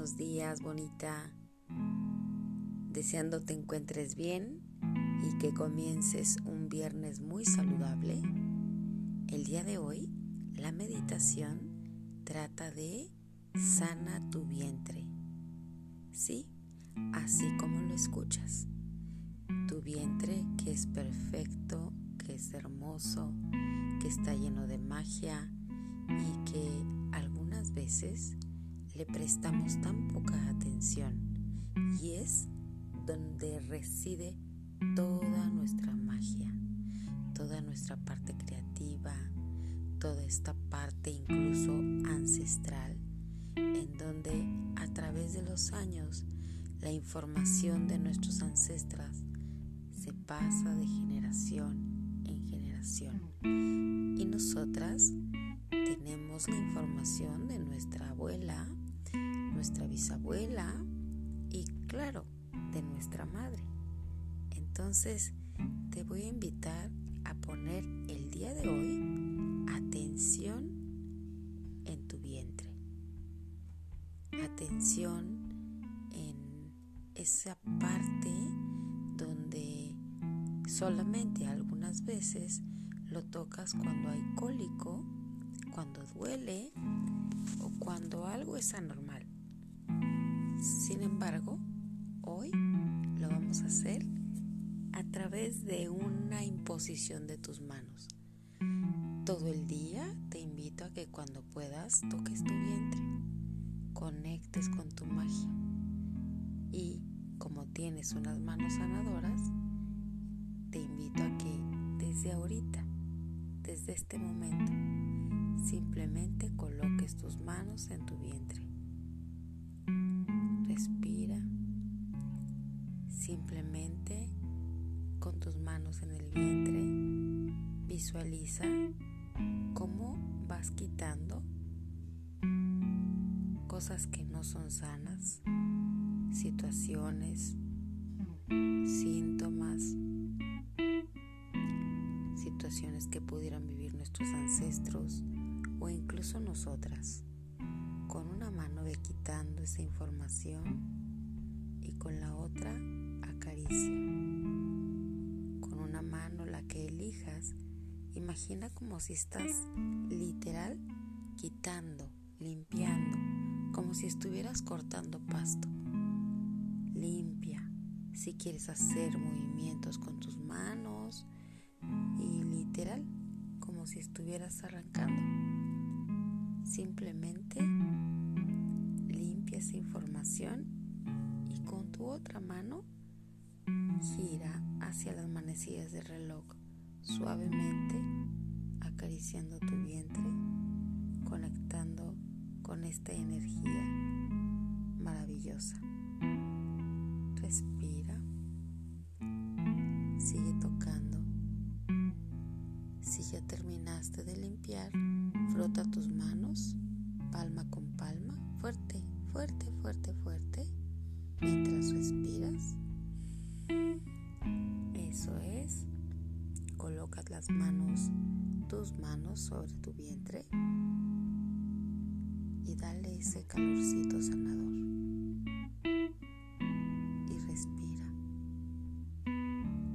buenos días, bonita. Deseando te encuentres bien y que comiences un viernes muy saludable. El día de hoy, la meditación trata de sana tu vientre. Sí, así como lo escuchas. Tu vientre que es perfecto, que es hermoso, que está lleno de magia y que algunas veces le prestamos tan poca atención y es donde reside toda nuestra magia, toda nuestra parte creativa, toda esta parte incluso ancestral, en donde a través de los años la información de nuestros ancestros se pasa de generación en generación. Y nosotras tenemos la información de nuestra abuela, nuestra bisabuela y claro, de nuestra madre. Entonces te voy a invitar a poner el día de hoy atención en tu vientre. Atención en esa parte donde solamente algunas veces lo tocas cuando hay cólico, cuando duele o cuando algo es anormal. Sin embargo, hoy lo vamos a hacer a través de una imposición de tus manos. Todo el día te invito a que cuando puedas toques tu vientre, conectes con tu magia y como tienes unas manos sanadoras, te invito a que desde ahorita, desde este momento, simplemente coloques tus manos en tu vientre Simplemente con tus manos en el vientre, visualiza cómo vas quitando cosas que no son sanas, situaciones, síntomas, situaciones que pudieran vivir nuestros ancestros o incluso nosotras. Con una mano ve quitando esa información y con la otra acaricia. Con una mano la que elijas, imagina como si estás literal quitando, limpiando, como si estuvieras cortando pasto. Limpia. Si quieres hacer movimientos con tus manos y literal como si estuvieras arrancando. Simplemente esa información y con tu otra mano gira hacia las manecillas del reloj suavemente, acariciando tu vientre, conectando con esta energía maravillosa. Respira, sigue tocando. Si ya terminaste de limpiar, frota tus manos, palma con palma, fuerte fuerte, fuerte, fuerte, manos, tus manos sobre tu vientre y dale ese calorcito sanador. Y respira.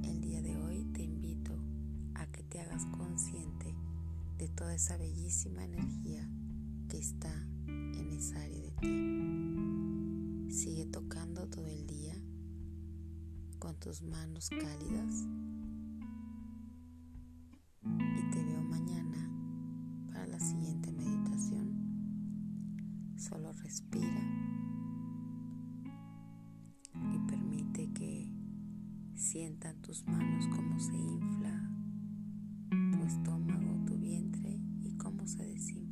El día de hoy te invito a que te hagas consciente de toda esa bellísima energía que está en esa área de ti. Sigue tocando todo el día con tus manos cálidas Solo respira y permite que sientan tus manos como se infla tu estómago, tu vientre y cómo se desinfla.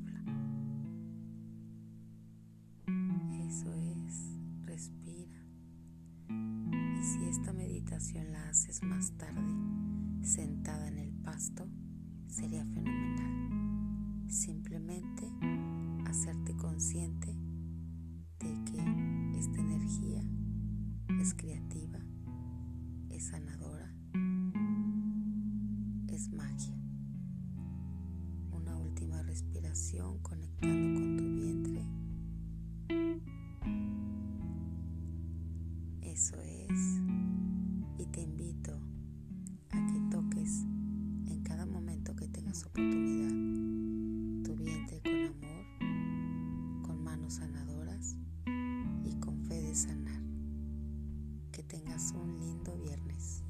la haces más tarde sentada en el pasto, sería fenomenal. Simplemente consciente de que esta energía es creativa, es sanadora, es magia. Una última respiración conectando con tu vientre. Eso es. Y te invito a que toques en cada momento que tengas oportunidad un lindo viernes.